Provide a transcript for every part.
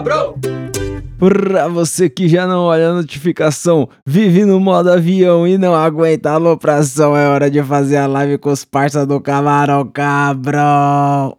cabrão! Pra você que já não olha a notificação, vive no modo avião e não aguenta a alopração, é hora de fazer a live com os parça do camarão cabrão.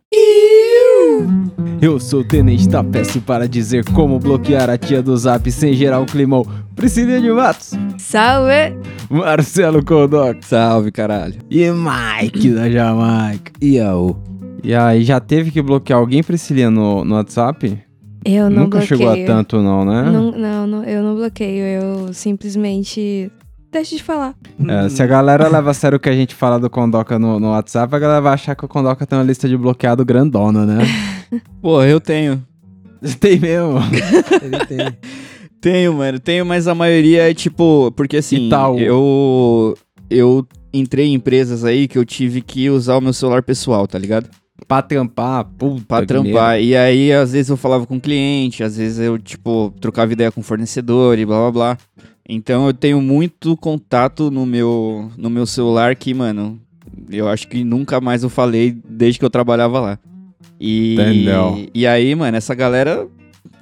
Eu sou o Tenente da Peço para dizer como bloquear a tia do Zap sem gerar um climão. Priscilinha de Matos, Salve! Marcelo Kodoc Salve, caralho. e Mike da Jamaica. E ao? E aí, já teve que bloquear alguém, Priscilinha, no, no WhatsApp? Eu não Nunca bloqueio. chegou a tanto, não, né? Não, não, não, eu não bloqueio, eu simplesmente deixo de falar. É, se a galera leva a sério o que a gente fala do Condoca no, no WhatsApp, a galera vai achar que o Condoca tem uma lista de bloqueado grandona, né? Pô, eu tenho. tem mesmo. Ele tem. Tenho, mano. Tenho, mas a maioria é tipo. Porque assim, eu. Eu entrei em empresas aí que eu tive que usar o meu celular pessoal, tá ligado? Pra trampar, puta Pra trampar. E aí, às vezes eu falava com o cliente, às vezes eu, tipo, trocava ideia com o fornecedor e blá blá blá. Então eu tenho muito contato no meu, no meu celular que, mano, eu acho que nunca mais eu falei desde que eu trabalhava lá. E, Entendeu. e aí, mano, essa galera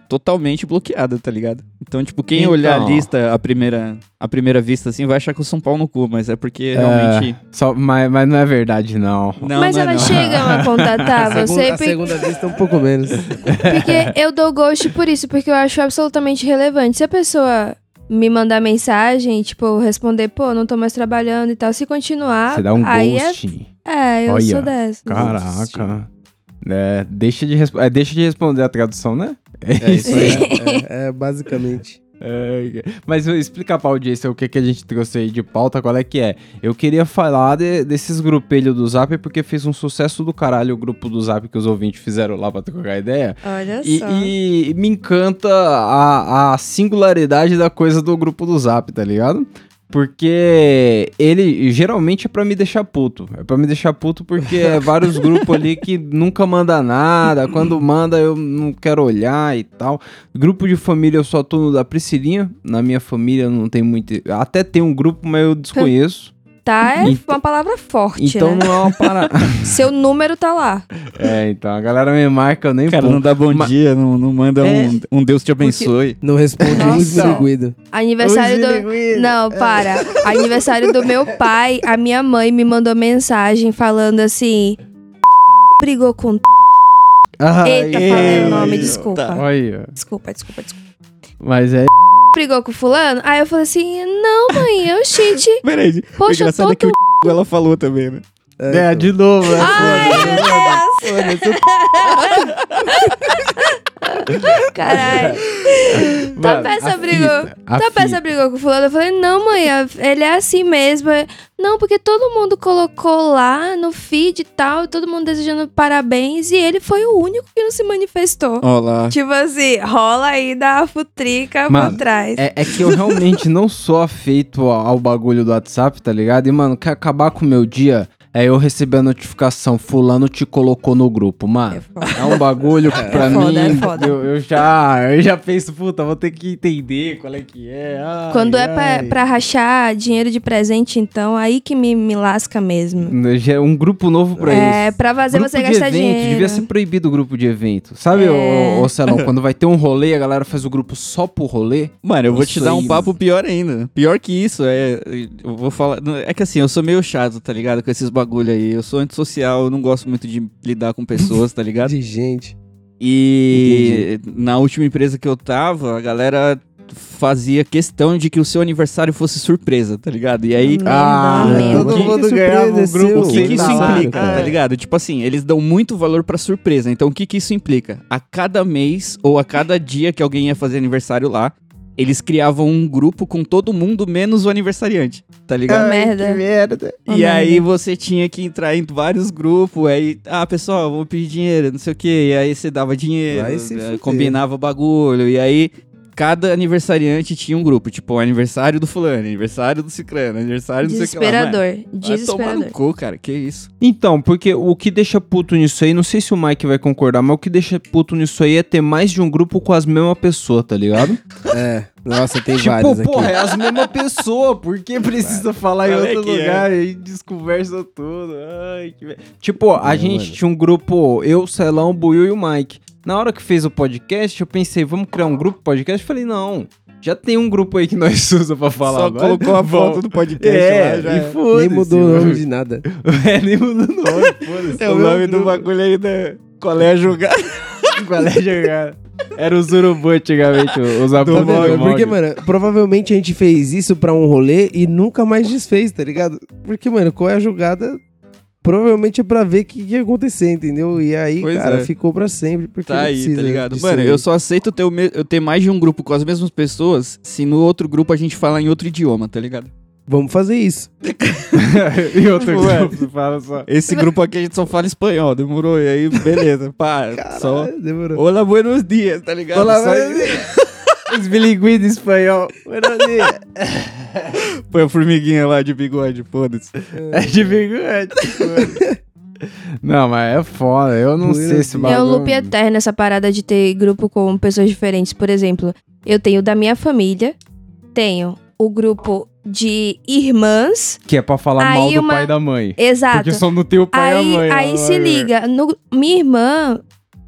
totalmente bloqueada, tá ligado? Então, tipo, quem Então. olhar a lista a primeira, a primeira vista assim vai achar que eu sou um pau no cu, mas é porque É, realmente. só, mas, mas não é verdade, não. Não, Mas não é elas não. chegam a contatar a você segunda, a por- segunda vista um pouco menos. porque eu dou ghost por isso, porque eu acho absolutamente relevante. Se a pessoa me mandar mensagem, tipo, responder, pô, não tô mais trabalhando e tal, se continuar, Você dá um aí é- ghost. é, eu Olha, sou dessa. Caraca. É, deixa, de é, deixa de responder a tradução, né? É isso aí. É, é, basicamente. É, mas explicar pra audiência o que, que a gente trouxe aí de pauta, qual é que é. Eu queria falar de- desses grupelhos do Zap, porque fez um sucesso do caralho o grupo do Zap que os ouvintes fizeram lá pra trocar ideia. Olha E, só. e me encanta a, a singularidade da coisa do grupo do Zap, tá ligado? Porque ele geralmente é pra me deixar puto. É pra me deixar puto porque é vários grupos ali que nunca manda nada. Quando manda eu não quero olhar e tal. Grupo de família eu só tô no da Priscilinha. Na minha família não tem muito. Até tem um grupo, mas eu desconheço. Tá é Então- uma palavra forte, Então né? não é uma parada. Seu número tá lá. é, então a galera me marca, eu nem Cara, vou. não dá bom Ma- dia, não, não manda É. um, um Deus te abençoe. Não responde um esmirguido. Aniversário do. Não, para. Aniversário do meu pai, a minha mãe me mandou mensagem falando assim. Brigou com. Eita, falei o nome, desculpa. Desculpa, desculpa, desculpa. mas é Brigou com fulano? Aí eu falei assim: não, mãe, eu cheat. Peraí, o Poxa, engraçado todo. é que o ela falou também, né? É, de novo, né? Ai, meu Deus. Caralho. Tá Mano, peça brigou. fita, a Tá fita. peça brigou com o fulano. Eu falei, não, mãe, a- ele é assim mesmo. É, Não, porque todo mundo colocou lá no feed e tal, todo mundo desejando parabéns, e ele foi o único que não se manifestou. Ó lá. Tipo assim, rola aí da futrica Mano, por trás. É, é que eu realmente não sou afeito ao, ao bagulho do WhatsApp, tá ligado? E, mano, quer acabar com o meu dia? É eu receber a notificação, fulano te colocou no grupo, mano. É. É um bagulho que pra foda, mim, é foda. Eu, eu já, eu já penso, puta, vou ter que entender qual é que é. ai, Quando é pra, ai. pra rachar dinheiro de presente, então, aí que me, me lasca mesmo. Já é um grupo novo pra É, isso. pra fazer grupo você de gastar evento, dinheiro. devia ser proibido o grupo de evento. Sabe, É. ô, ô Celão, quando vai ter um rolê, a galera faz o grupo só pro rolê? Mano, eu vou te dar um aí, papo pior ainda. Pior que isso, é. Eu vou falar. É que assim, eu sou meio chato, tá ligado? Com esses bagulho aí. Eu sou antissocial, eu não gosto muito de lidar com pessoas, tá ligado? De gente. E na última empresa que eu tava, a galera fazia questão de que o seu aniversário fosse surpresa, tá ligado? E aí. Ah, Ah, todo mundo ganhava um grupo? O que, que isso salário, implica, cara. tá ligado? Tipo assim, eles dão muito valor pra surpresa. Então, o que que isso implica? A cada mês ou a cada dia que alguém ia fazer aniversário lá, eles criavam um grupo com todo mundo menos o aniversariante, tá ligado? Ai, merda. Que merda. Uma E aí merda. você tinha que entrar em vários grupos, aí, ah, pessoal, vou pedir dinheiro, não sei o quê, e aí você dava dinheiro, fuder. combinava o bagulho, e aí cada aniversariante tinha um grupo, tipo, o aniversário do fulano, aniversário do ciclano, aniversário do sei o que lá. Mano, Desesperador. Vai tomar no Desesperador. cu, cara, que isso. Então, porque o que deixa puto nisso aí, não sei se o Mike vai concordar, mas o que deixa puto nisso aí é ter mais de um grupo com as mesmas pessoas, tá ligado? É. Nossa, tem tipo, vários aqui. porra, é as mesmas pessoas, por que precisa falar em Qual é outro é? lugar? Aí desconversa tudo. Ai, que... Tipo, a Não, gente mano. tinha um grupo, eu, Celão, Buiu e o Mike. Na hora que fez o podcast, eu pensei, vamos criar um grupo podcast? Falei, não. Já tem um grupo aí que nós usamos pra falar. Só agora. colocou a foto do podcast É, lá, já. e foda-se. Nem mudou o nome de nada. É, nem mudou o nome, foda-se. É o nome do bagulho aí da colégio jogar. Qual é jogar? Era os urubu antigamente, os vendo? Porque, mano, provavelmente a gente fez isso pra um rolê e nunca mais desfez, tá ligado? Porque, mano, qual é a jogada? Provavelmente é pra ver o que, que ia acontecer, entendeu? E aí, Pois cara, é. ficou pra sempre. Porque Tá aí, tá ligado? Mano, eu só aceito ter, o me- eu ter mais de um grupo com as mesmas pessoas se no outro grupo a gente falar em outro idioma, tá ligado? Vamos fazer isso. e outro Tipo, é. grupo, fala só. Esse grupo aqui a gente só fala espanhol, demorou? E aí, beleza, pá, só... Caralho, demorou. Olá, buenos dias, tá ligado? Olá, Só Os bilíngues de espanhol. Põe a formiguinha lá de bigode, foda-se. É de bigode. Não, mas é foda. Eu não Buenos sei se dias. É um bagulho- loop eterno essa parada de ter grupo com pessoas diferentes. Por exemplo, eu tenho da minha família, tenho o grupo de irmãs. Que é pra falar Aí mal do uma- pai e da mãe. Exato. Porque só não tem o pai Aí, e a mãe. aí se liga, no- minha irmã,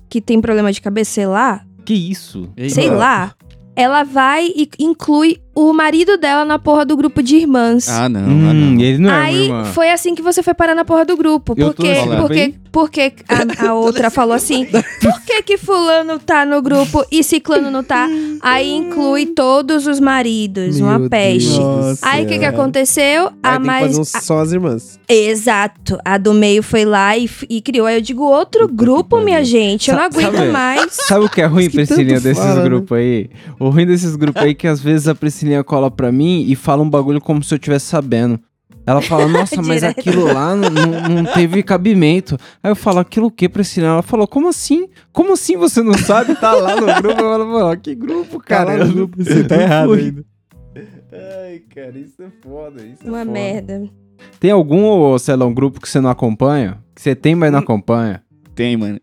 que tem problema de cabeça, sei lá, Que isso? sei lá, ela vai e inclui o marido dela na porra do grupo de irmãs. Ah, não, ah, Hum, não. ele não é Aí uma irmã. foi assim que você foi parar na porra do grupo. Eu Porque, porque, porque a, a outra falou assim: por que que fulano tá no grupo e ciclano não tá? Aí inclui todos os maridos, uma Meu peste. Deus Aí o que, que aconteceu? Aí A tem que mais. fazer uns- só as irmãs. Exato. A do meio foi lá e, e criou. Aí eu digo, outro grupo, minha gente. Eu não aguento sabe- mais. Sabe o que é ruim, Priscilinha, desses né? grupos aí? O ruim desses grupos aí é que às vezes a Priscilinha cola pra mim e fala um bagulho como se eu tivesse sabendo. Ela fala, nossa, mas aquilo lá não, não- teve cabimento. Aí eu falo, aquilo o que, Priscilinha? Ela falou, como assim? Como assim você não sabe? Tá lá no grupo. Eu falo, "Mano, que grupo, cara? lá Eu Você tá errado fui." ainda. Ai, cara, isso é foda, isso é Uma foda. merda. Tem algum, ô, Celão, grupo que você não acompanha? Que você tem, mas não acompanha? Tem, mano.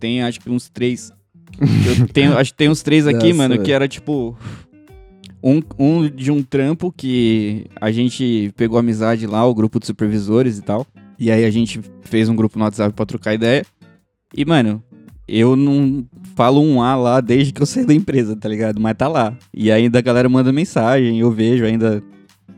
Tem acho que uns três. Eu tenho, acho que tem uns três aqui, Nossa, mano, velho. que era tipo. Um, um de um trampo que a gente pegou amizade lá, o grupo de supervisores e tal. E aí a gente fez um grupo no WhatsApp pra trocar ideia. E, mano, eu não falo um A lá desde que eu saí da empresa, tá ligado? Mas tá lá. E ainda a galera manda mensagem, eu vejo ainda.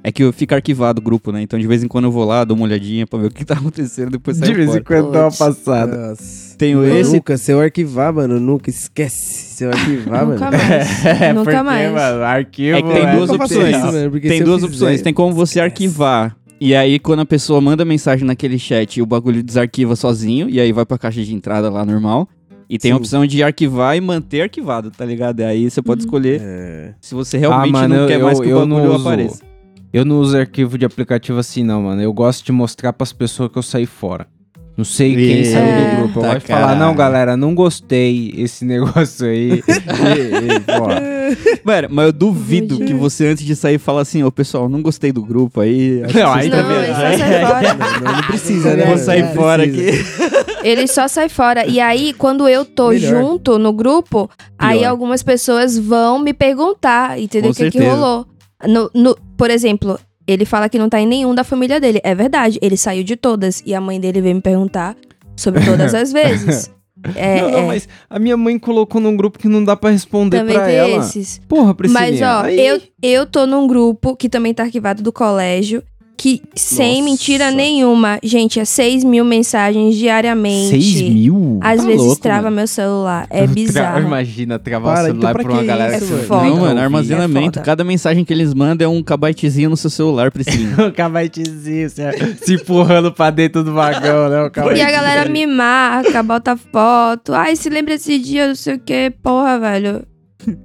É que eu fico arquivado o grupo, né? Então de vez em quando eu vou lá, dou uma olhadinha pra ver o que tá acontecendo, depois saio De vez fora. em quando dá uma passada. Nossa. Tenho Mano, esse, Nunca, se eu arquivar, mano, nunca esquece. Se eu arquivar, mano. Nunca mais. É, Nunca porque, mais. mano, arquivo É que tem é duas opções. isso, mano, tem eu duas fizer- opções. Tem como você esquece. arquivar. E aí, quando a pessoa manda mensagem naquele chat, o bagulho desarquiva sozinho. E aí vai pra caixa de entrada lá normal. E tem a Sim. opção de arquivar e manter arquivado, tá ligado? E aí você pode escolher É. se você realmente Ah, mano, não quer eu- mais que eu o bagulho apareça. Eu não uso arquivo de aplicativo assim, não, mano. Eu gosto de mostrar pras pessoas que eu saí fora. Não sei quem Eita, saiu do grupo. Eu tá gosto de falar, não, galera, não gostei esse negócio aí. e. Mano, mas eu duvido que você, antes de sair, fala assim: Ô pessoal, não gostei do grupo aí. Não, aí Não, tá ele vendo? só sai fora. Não, não precisa, né? Vou sair Não fora precisa. aqui. Ele só sai fora. E aí, quando eu tô Melhor. junto no grupo, aí Pior. algumas pessoas vão me perguntar, entendeu? O que, que rolou. No, no- por exemplo, ele fala que não tá em nenhum da família dele. É verdade, ele saiu de todas. E a mãe dele veio me perguntar sobre todas as vezes. É, não, não, é, mas a minha mãe colocou num grupo que não dá pra responder também pra ela. esses. Porra, Priscilinha. Mas, ó, aí- eu, eu tô num grupo que também tá arquivado do colégio. Que, sem Nossa. mentira nenhuma, gente, é 6 mil mensagens diariamente. 6 mil? Às Tá vezes louco, trava mano. meu celular. É Tra- bizarro. Imagina travar Para, o celular então pra pra uma que galera isso, que velho? você foda. Não, mano, armazenamento. É foda. Cada mensagem que eles mandam é um kbytezinho no seu celular, Priscilinha. O cabaitezinho se, se empurrando pra dentro do vagão, né? O E a cabaitezinho. galera me marca, bota foto. Ai, se lembra desse dia, não sei o que. Porra, velho.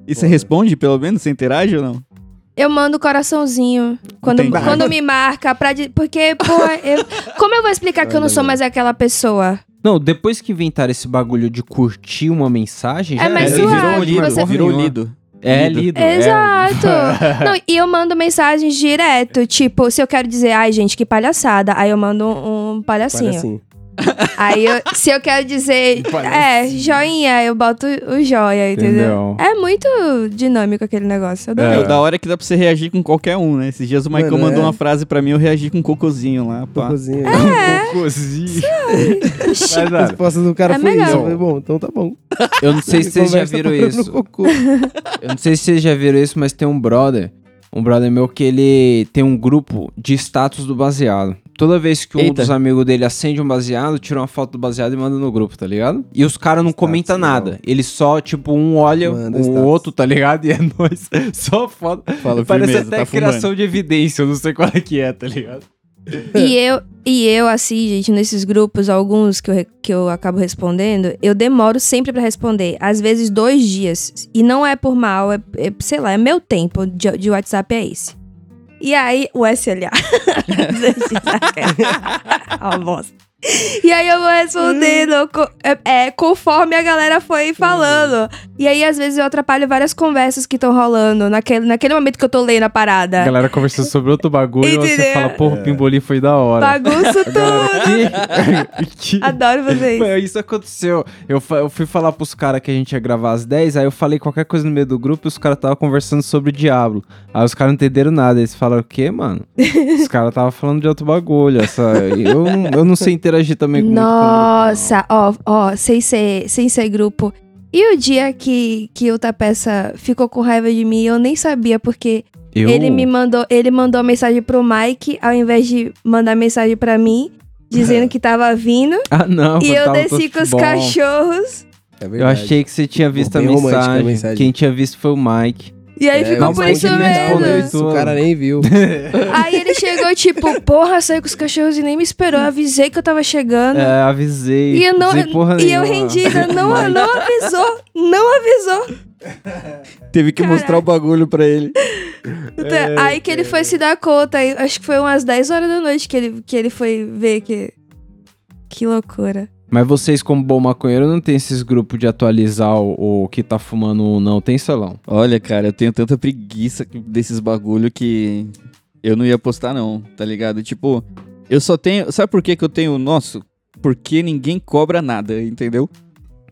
E você responde, pelo menos? Você interage ou não? Eu mando coraçãozinho. Quando, Entendi. quando me marca pra. di- Porque, porra, eu- como eu vou explicar que eu não sou mais aquela pessoa? Não, depois que inventaram esse bagulho de curtir uma mensagem, É, já era. suave, virou lido, você- Virou nenhuma. lido. É Lido. lido. é. Exato. Não, e eu mando mensagens direto. Tipo, se eu quero dizer, ai, gente, que palhaçada. Aí eu mando um, um palhacinho. Para assim. Aí, eu- se eu quero dizer, é, joinha, eu boto o joia, entendeu? Entendeu? É muito dinâmico aquele negócio. Eu. É, o da hora é que dá pra você reagir com qualquer um, né? Esses dias o Michael Mano, mandou é. uma frase pra mim, eu reagi com um cocôzinho lá, pá. Cocôzinho. É. Cocôzinho. Mas, A resposta do cara É foi melhor. isso. Eu falei, bom, então tá bom. eu não sei se vocês já viram isso. cocô. Eu não sei se vocês já viram isso, mas tem um brother, um brother meu que ele tem um grupo de status do baseado. Toda vez que um Eita. dos amigos dele acende um baseado, tira uma foto do baseado e manda no grupo, tá ligado? E os caras não comentam nada. Eles só, tipo, um olha Manda o status. outro, tá ligado? E é nóis. Só foto. Fala Parece firmeza, até tá criação de evidência, eu não sei qual é que é, tá ligado? E eu, e eu, assim, gente, nesses grupos, alguns que eu, que eu acabo respondendo, eu demoro sempre pra responder. Às vezes dois dias. E não é por mal, é, é, sei lá, é meu tempo de, de WhatsApp é esse. E aí, o SLA. Ó, bosta. E aí eu vou respondendo co- é, é, conforme a galera foi falando. E aí, às vezes, eu atrapalho várias conversas que estão rolando naquele, naquele momento que eu tô lendo a parada. A galera conversando sobre outro bagulho e você fala, porra, o pimbolim foi da hora. Bagunço tudo. que- que- Adoro fazer isso. Foi, isso aconteceu. Eu, eu fui falar pros caras que a gente ia gravar às 10, aí eu falei qualquer coisa no meio do grupo e os caras estavam conversando sobre o Diablo. Aí os caras não entenderam nada. Eles falaram, o quê, mano? os caras estavam falando de outro bagulho. Essa... Eu, não- eu não sei interagir também com não. Nossa, ó, ó, sem ser, sem ser grupo. E o dia que, que o Tapeça ficou com raiva de mim, eu nem sabia, porque Eu... ele me mandou, ele mandou mensagem pro Mike, ao invés de mandar mensagem pra mim, dizendo que tava vindo. Ah, não. e eu desci com os bom. cachorros. É Eu achei que você tinha visto a Bem romântica a mensagem. mensagem. Quem tinha visto foi o Mike. E aí É, ficou por isso mesmo. isso. O cara nem viu. Aí ele chegou, tipo, porra, saiu com os cachorros e nem me esperou. Eu avisei que eu tava chegando. É, avisei. E eu, não, e eu rendida, não, não avisou, não avisou. Teve que mostrar o bagulho pra ele. Então, aí que ele foi se dar conta, aí, acho que foi umas 10 horas da noite que ele, que ele foi ver que. Que loucura. Mas vocês, como bom maconheiro, não tem esses grupos de atualizar o, o que tá fumando ou não, tem, Salão? Olha, cara, eu tenho tanta preguiça desses bagulho que eu não ia postar não, tá ligado? Tipo, eu só tenho... Sabe por que que eu tenho o nosso? Porque ninguém cobra nada, entendeu?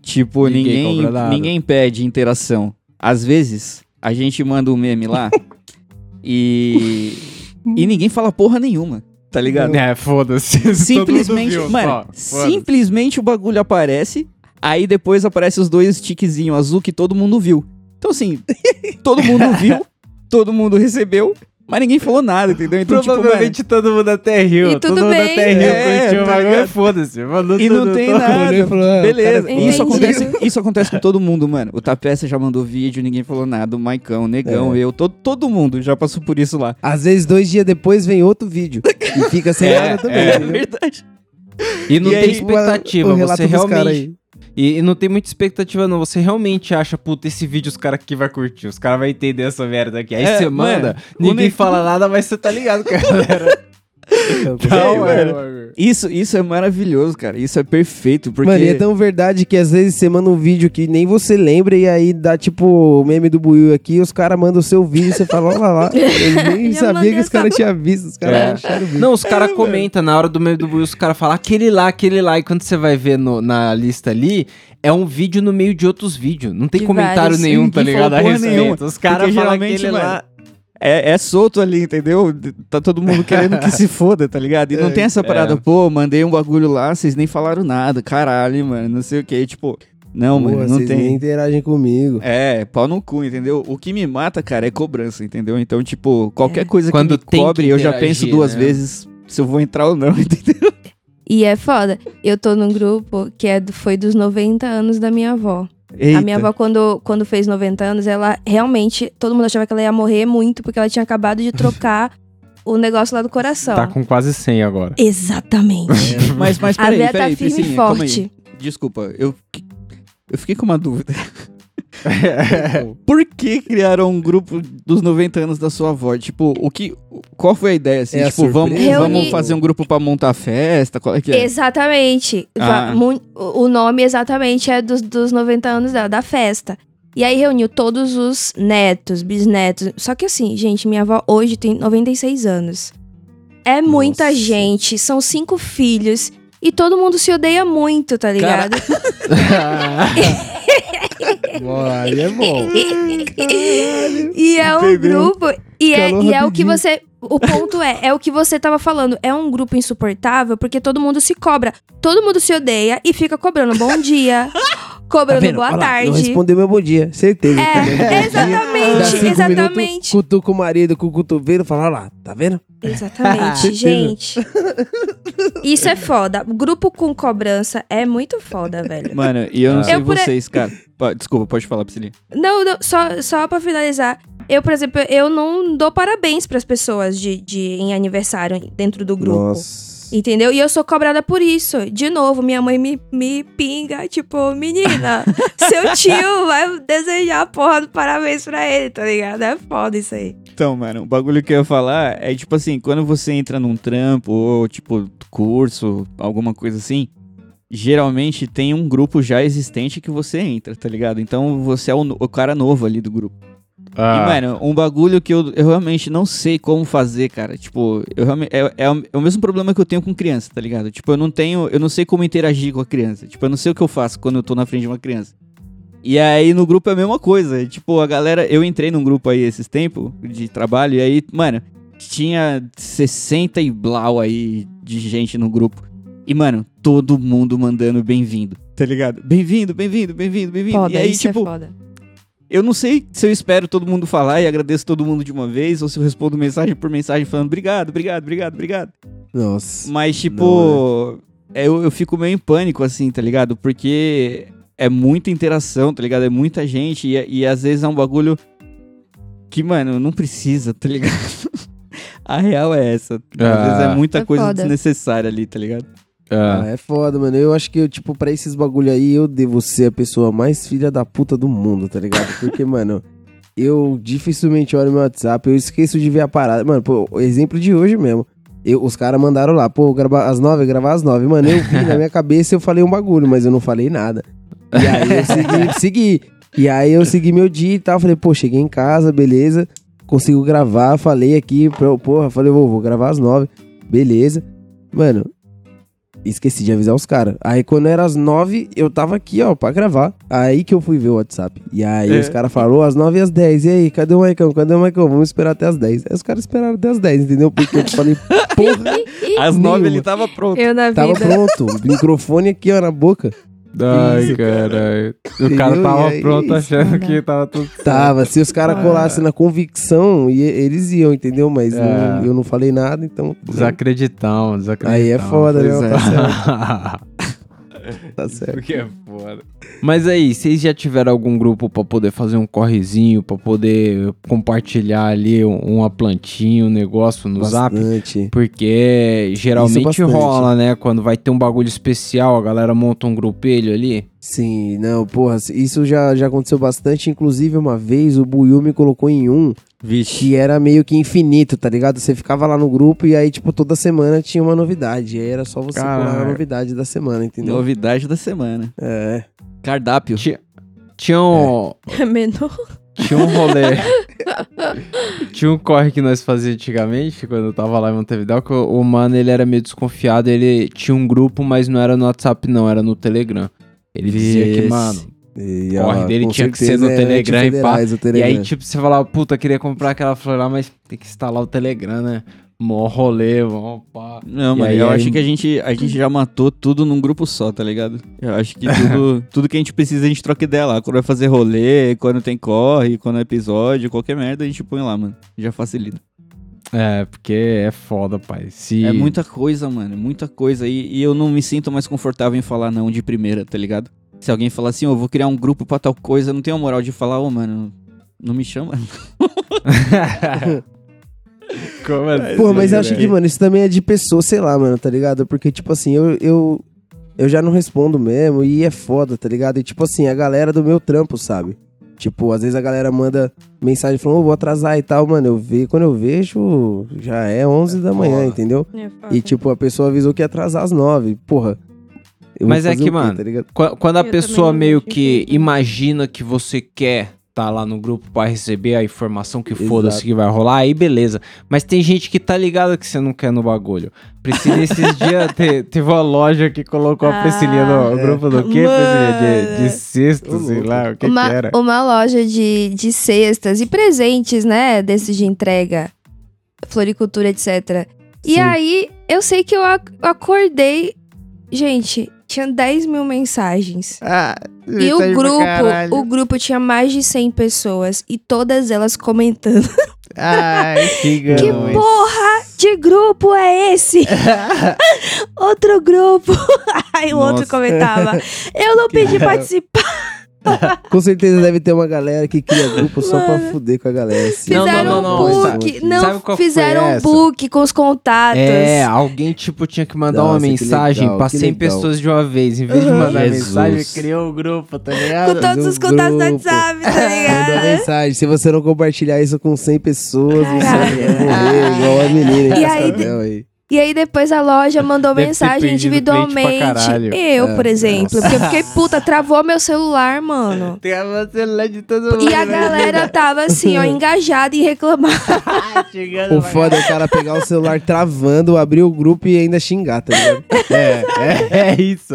Tipo, Ninguém ninguém, ninguém pede interação. Às vezes, a gente manda um meme lá e... E ninguém fala porra nenhuma, tá ligado? É, foda-se. Simplesmente, viu, mano, só. Simplesmente o bagulho aparece, aí depois aparece os dois tiquezinhos azul que todo mundo viu. Então assim, todo mundo viu, todo mundo recebeu, mas ninguém falou nada, entendeu? Então tipo, mano, Provavelmente todo mundo até riu. E todo tudo mundo bem. até riu, É, curtiu o tá bagulho, ligado? foda-se. E não tudo, tem nada. E falou, ah, Beleza, cara Entendi. isso acontece, isso acontece com todo mundo, mano. O Tapeça já mandou vídeo, ninguém falou nada. O Maicão, o Negão, É. eu, todo, todo mundo já passou por isso lá. Às vezes, dois dias depois, vem outro vídeo. E fica sem É, nada também. é. É verdade. E não E tem aí, expectativa, o relato você realmente... aí. E, e não tem muita expectativa, não. Você realmente acha, puta, esse vídeo os caras aqui vai curtir. Os caras vão entender essa merda aqui. Aí É, você manda, o ninguém fala nada, mas você tá ligado com a galera. Não, é. Isso, isso é maravilhoso, cara. Isso é perfeito, porque... Mano, e é tão verdade que às vezes você manda um vídeo que nem você lembra e aí dá tipo o meme do Buiu aqui, os caras mandam o seu vídeo e você fala, olha lá. Eu nem sabia que os caras tinham visto, os caras É. acharam o vídeo. Não, os caras comentam na hora do meio do Buiu, os caras falam aquele lá, aquele lá. E quando você vai ver no- na lista ali, é um vídeo no meio de outros vídeos. Não tem De comentário vários. nenhum, tá ligado? A respeito. nenhuma. Os caras falam aquele mano, lá. É, é solto ali, entendeu? Tá todo mundo querendo que se foda, tá ligado? E não tem essa parada, é. pô, mandei um bagulho lá, vocês nem falaram nada, caralho, mano, não sei o que. Tipo, não, Pô, mano, não vocês tem. nem interagem comigo. É, pau no cu, entendeu? O que me mata, cara, é cobrança, entendeu? Então, tipo, qualquer É. coisa Quando que me tem que cobre, eu já penso duas né? vezes se eu vou entrar ou não, entendeu? E é foda. Eu tô num grupo que é, do- foi dos 90 anos da minha avó. A minha avó, quando, quando fez 90 anos, ela realmente. Todo mundo achava que ela ia morrer muito, porque ela tinha acabado de trocar o negócio lá do coração. Tá com quase 100 agora. Exatamente. Mas, mas A peraí, véia tá peraí, firme e forte. Desculpa, eu, eu fiquei com uma dúvida. Por que criaram um grupo dos 90 anos da sua avó? Tipo, o que. Qual foi a ideia? Assim, É a tipo, vamos, surpresa? vamos fazer um grupo pra montar festa? Qual é que é? Exatamente. Ah. O nome exatamente é dos, dos 90 anos dela, da festa. E aí reuniu todos os netos, bisnetos. Só que assim, gente, minha avó hoje tem 96 anos. É muita Nossa. gente, são cinco filhos. e todo mundo se odeia muito, tá ligado? Boa, aí é bom. e é um Entendeu? grupo. E é, e é o que você. O ponto é, é o que você tava falando. É um grupo insuportável porque todo mundo se cobra. Todo mundo se odeia e fica cobrando bom dia, cobrando vendo? boa Olha lá, tarde. Não respondeu meu bom dia, certeza. É, Tá exatamente, cinco exatamente. Minutos, cutuca o marido com o cotovelo fala, olha lá, tá vendo? Exatamente, gente. Isso é foda. Grupo com cobrança é muito foda, velho. Mano, e eu não Ah. sei Eu por- vocês, cara. Pa- Desculpa, pode falar, Priscilinha. Não, não, só, só pra finalizar. Eu, por exemplo, eu não dou parabéns pras pessoas de, de, em aniversário dentro do grupo. Nossa. Entendeu? E eu sou cobrada por isso. De novo, minha mãe me, me pinga, tipo, menina, seu tio vai desejar a porra do parabéns pra ele, tá ligado? É foda isso aí. Então, mano, o bagulho que eu ia falar é tipo assim, quando você entra num trampo ou tipo curso, alguma coisa assim, geralmente tem um grupo já existente que você entra, tá ligado? Então você é o, o cara novo ali do grupo. Ah, E, mano, um bagulho que eu, eu realmente não sei como fazer, cara. Tipo, eu realmente. É, é o, é o mesmo problema que eu tenho com criança, tá ligado? Tipo, eu não tenho. Eu não sei como interagir com a criança. Tipo, eu não sei o que eu faço quando eu tô na frente de uma criança. E aí no grupo é a mesma coisa. Tipo, a galera. Eu entrei num grupo aí esses tempos de trabalho. E aí, mano, tinha 60 e blau aí de gente no grupo. E, mano, todo mundo mandando bem-vindo, tá ligado? Bem-vindo, bem-vindo, bem-vindo, bem-vindo. E aí, isso tipo, é foda. Eu não sei se eu espero todo mundo falar e agradeço todo mundo de uma vez, ou se eu respondo mensagem por mensagem falando obrigado, obrigado, obrigado, obrigado. Nossa. Mas, tipo, é, eu, eu fico meio em pânico, assim, tá ligado? Porque é muita interação, tá ligado? É muita gente e, e às vezes é um bagulho que, mano, não precisa, tá ligado? A real é essa. Às Ah. vezes é muita É coisa foda. desnecessária ali, tá ligado? Ah, ah, é foda, mano. Eu acho que, eu, tipo, pra esses bagulho aí, eu devo ser a pessoa mais filha da puta do mundo, tá ligado? Porque, mano, eu dificilmente olho meu WhatsApp, eu esqueço de ver a parada. Mano, pô, o exemplo de hoje mesmo. Eu, os caras mandaram lá, pô, gravar às nove, gravar às nove. Mano, eu vi na minha cabeça eu falei um bagulho, mas eu não falei nada. E aí eu segui, segui. E aí eu segui meu dia e tal. Falei, pô, cheguei em casa, beleza. Consigo gravar, falei aqui, pô, porra, falei, vou, vou gravar às nove. Beleza. Mano, esqueci de avisar os caras. Aí quando era às nove, eu tava aqui, ó, pra gravar. Aí que eu fui ver o WhatsApp. E aí É. os caras falaram, às nove e às dez. E aí, cadê o Maicão? Cadê o Maicão? Vamos esperar até às dez. Aí os caras esperaram até às dez, entendeu? Porque eu falei, porra, Às nove ele tava pronto. Eu na tava vida. pronto. Microfone aqui, ó, na boca. Ai, caralho. O cara tava aí, pronto achando que tava tudo certo. Tava, se os caras colassem na convicção, e- eles iam, entendeu? Mas É. não- eu não falei nada, então. Desacreditão, desacreditão. Aí é foda, né? Tá certo. Porque é foda. Mas aí, vocês já tiveram algum grupo pra poder fazer um correzinho, pra poder compartilhar ali um- uma plantinha, um negócio no zap? Bastante. Porque geralmente rola, né? Quando vai ter um bagulho especial, a galera monta um grupelho ali. Sim, não, porra, isso já, já aconteceu bastante. Inclusive, uma vez o Buiu me colocou em um Vixe. que era meio que infinito, tá ligado? Você ficava lá no grupo e aí, tipo, toda semana tinha uma novidade. E aí era só você pular a novidade da semana, entendeu? Novidade da semana. É. Cardápio. Tinha, tinha um. É menor. Tinha um rolê. tinha um corre que nós fazíamos antigamente, quando eu tava lá em Montevideo, que o, o mano ele era meio desconfiado. Ele tinha um grupo, mas não era no WhatsApp, não, era no Telegram. Ele dizia que, mano, E, Corre ó, dele tinha que ser no é Telegram e pá. antifederais o E Telegram. aí, tipo, você falava, puta, queria comprar aquela flor lá, mas tem que instalar o Telegram, né? Mó rolê, mó pá. Não, aí, eu aí- acho que a gente, a gente já matou tudo num grupo só, tá ligado? Eu acho que tudo, tudo que a gente precisa, a gente troca ideia lá. Quando vai fazer rolê, quando tem corre, quando é episódio, qualquer merda, a gente põe lá, mano. Já facilita. É, porque é foda, pai. Se... É muita coisa, mano, é muita coisa. E, e eu não me sinto mais confortável em falar não de primeira, tá ligado? Se alguém falar assim, ô, eu vou criar um grupo pra tal coisa, eu não tenho a moral de falar, ô, mano, não me chama. Como assim, Pô, mas eu acho que, mano, isso também é de pessoa, sei lá, mano, tá ligado? Porque, tipo assim, eu, eu, eu já não respondo mesmo e é foda, tá ligado? E, tipo assim, a galera do meu trampo, sabe? Tipo, às vezes a galera manda mensagem falando, ô, vou atrasar e tal, mano. Eu ve, quando eu vejo, já é 11 da manhã, foda. entendeu? É E, tipo, a pessoa avisou que ia atrasar às 9. Porra. Mas é que, quê, mano, tá Quando a Eu pessoa meio que imagina que você quer tá lá no grupo pra receber a informação que foda-se que vai rolar, aí beleza. Mas tem gente que tá ligado que você não quer no bagulho. Priscila, esses dias te, teve uma loja que colocou a Priscilinha no Ah, grupo do quê, Priscilinha? De, de cesto, sei lá, o que uma, que era? uma loja de, de cestas e presentes, né? Desses de entrega, floricultura, etc. E Sim. aí, eu sei que eu ac- acordei. Gente, tinha 10 mil mensagens. Ah, E o grupo, o grupo tinha mais de 100 pessoas. E todas elas comentando. Ai, que Que porra de grupo é esse? outro grupo. Aí o outro comentava. Eu não pedi participar. Com certeza deve ter uma galera que cria grupo só pra fuder com a galera. Sim. Não, Fizeram não, não, um não, book. sabe- Não, sabe fizeram um book com os contatos. É, alguém, tipo, tinha que mandar uma Nossa, que mensagem legal, pra que 100 legal. pessoas de uma vez. Em vez de mandar Jesus. mensagem, criou o grupo, tá ligado? Com todos um os contatos do. WhatsApp, tá Manda ligado? mensagem. Se você não compartilhar isso com 100 pessoas, você vai morrer igual a menina em E aí- aí. E aí depois a loja mandou Deve mensagem individualmente. Eu, É. por exemplo. Porque eu fiquei, puta, travou meu celular, mano. Tem a celular de todo mundo. E a galera tava assim, ó, engajada em reclamar. chegando O foda é o cara pegar o celular travando, abrir o grupo e ainda xingar, tá ligado? É, é, é isso.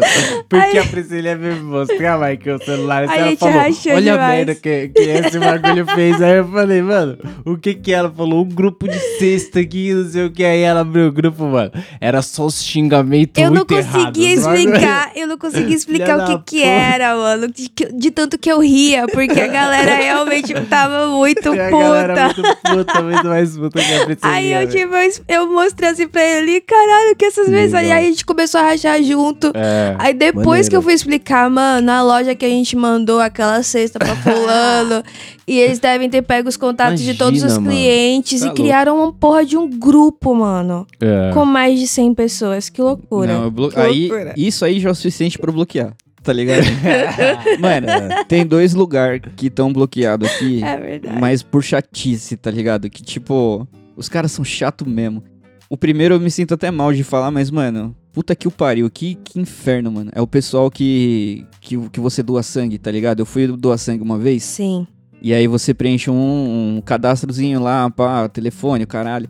Porque a Priscila me mostrou, vai, que o celular. A ela falou, olha a demais." merda que, que esse bagulho fez. Aí eu falei, mano, o que que ela falou? Um grupo de sexta aqui, não sei o que. Aí ela abriu o grupo, mano. Era só os xingamentos Eu não muito errados. conseguia explicar, eu não conseguia explicar o que que puta. era, mano. De, de tanto que eu ria, porque a galera realmente tava muito galera puta. muito puta, muito mais puta que a. Aí eu, tipo, eu, eu mostrei assim pra ele, caralho, que essas mensagens. Aí a gente começou a rachar junto. É. Aí depois Maneiro. que eu fui explicar, mano, na loja que a gente mandou aquela cesta pra fulano, e eles devem ter pego os contatos de todos os Imagina, mano. clientes Tá e louco. criaram uma porra de um grupo, mano. É. Com mais de 100 pessoas. Que loucura. Não, blo- Que aí, loucura. isso aí já é o suficiente pra eu bloquear, tá ligado? Mano, tem dois lugares que estão bloqueados aqui, É verdade. mas por chatice, tá ligado? Que tipo, os caras são chato mesmo. O primeiro eu me sinto até mal de falar, mas, mano, puta que o pariu, que, que inferno, mano. É o pessoal que, que, que você doa sangue, tá ligado? Eu fui doar sangue uma vez, Sim. E aí você preenche um, um cadastrozinho lá, pá, telefone, caralho.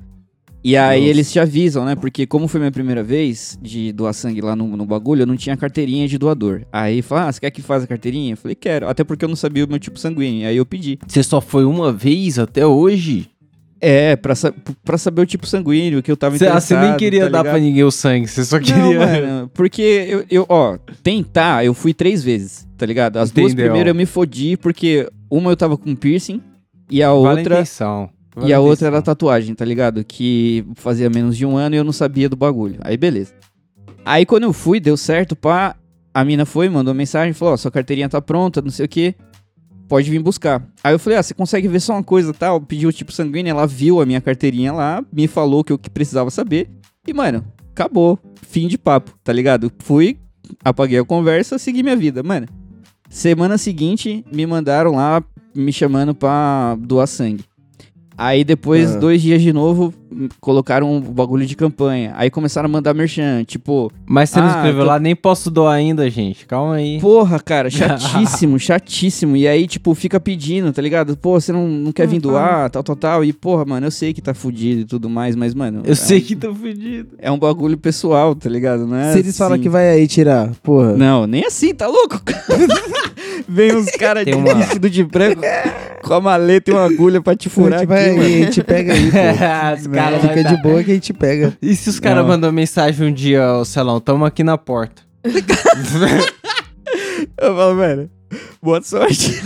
E aí Nossa. eles te avisam, né? Porque como foi minha primeira vez de doar sangue lá no, no bagulho, eu não tinha carteirinha de doador. Aí fala, ah, você quer que faça a carteirinha? Eu falei, quero. Até porque eu não sabia o meu tipo sanguíneo. Aí eu pedi. Você só foi uma vez até hoje? É, pra, sa pra saber o tipo sanguíneo que eu tava Você, ah, interessado. você nem queria tá dar pra ninguém o sangue, você só Não, queria. mano, porque eu, eu, ó, tentar, eu fui três vezes, tá ligado? As duas Entendeu. primeiras eu me fodi porque uma eu tava com piercing e a outra intenção. Vale E a outra era tatuagem, tá ligado? Que fazia menos de um ano e eu não sabia do bagulho. Aí beleza. Aí quando eu fui, deu certo, pá. A mina foi, mandou mensagem, falou: Ó, sua carteirinha tá pronta, não sei o que. Pode vir buscar. Aí eu falei: Ah, você consegue ver só uma coisa tal? Pediu o tipo sanguíneo, ela viu a minha carteirinha lá, me falou que eu que precisava saber. E, mano, acabou. Fim de papo, tá ligado? Fui, apaguei a conversa, segui minha vida. Mano, semana seguinte, me mandaram lá me chamando pra doar sangue. Aí depois, Ah. dois dias de novo, colocaram um bagulho de campanha. Aí começaram a mandar merchan, tipo, Mas você não Ah, escreveu tô- lá, nem posso doar ainda, gente. Calma aí. porra, cara, chatíssimo, chatíssimo. E aí, tipo, fica pedindo, tá ligado? Pô, você não, não quer vir Uhum. doar, tal, tal, tal. E, porra, mano, eu sei que tá fudido e tudo mais, mas, mano. Eu é sei um- que tô fudido. É um bagulho pessoal, tá ligado? Não é Se eles falam assim. que vai aí tirar, porra. Não, nem assim, tá louco? Vem uns caras uma- vestido de branco com a maleta e uma agulha pra te furar aqui, aí, mano. a gente pega aí, pô. Os caras Fica de boa que a gente pega. E se os caras mandam mensagem um dia, ô Celão, tamo aqui na porta. Eu falo, velho, boa sorte.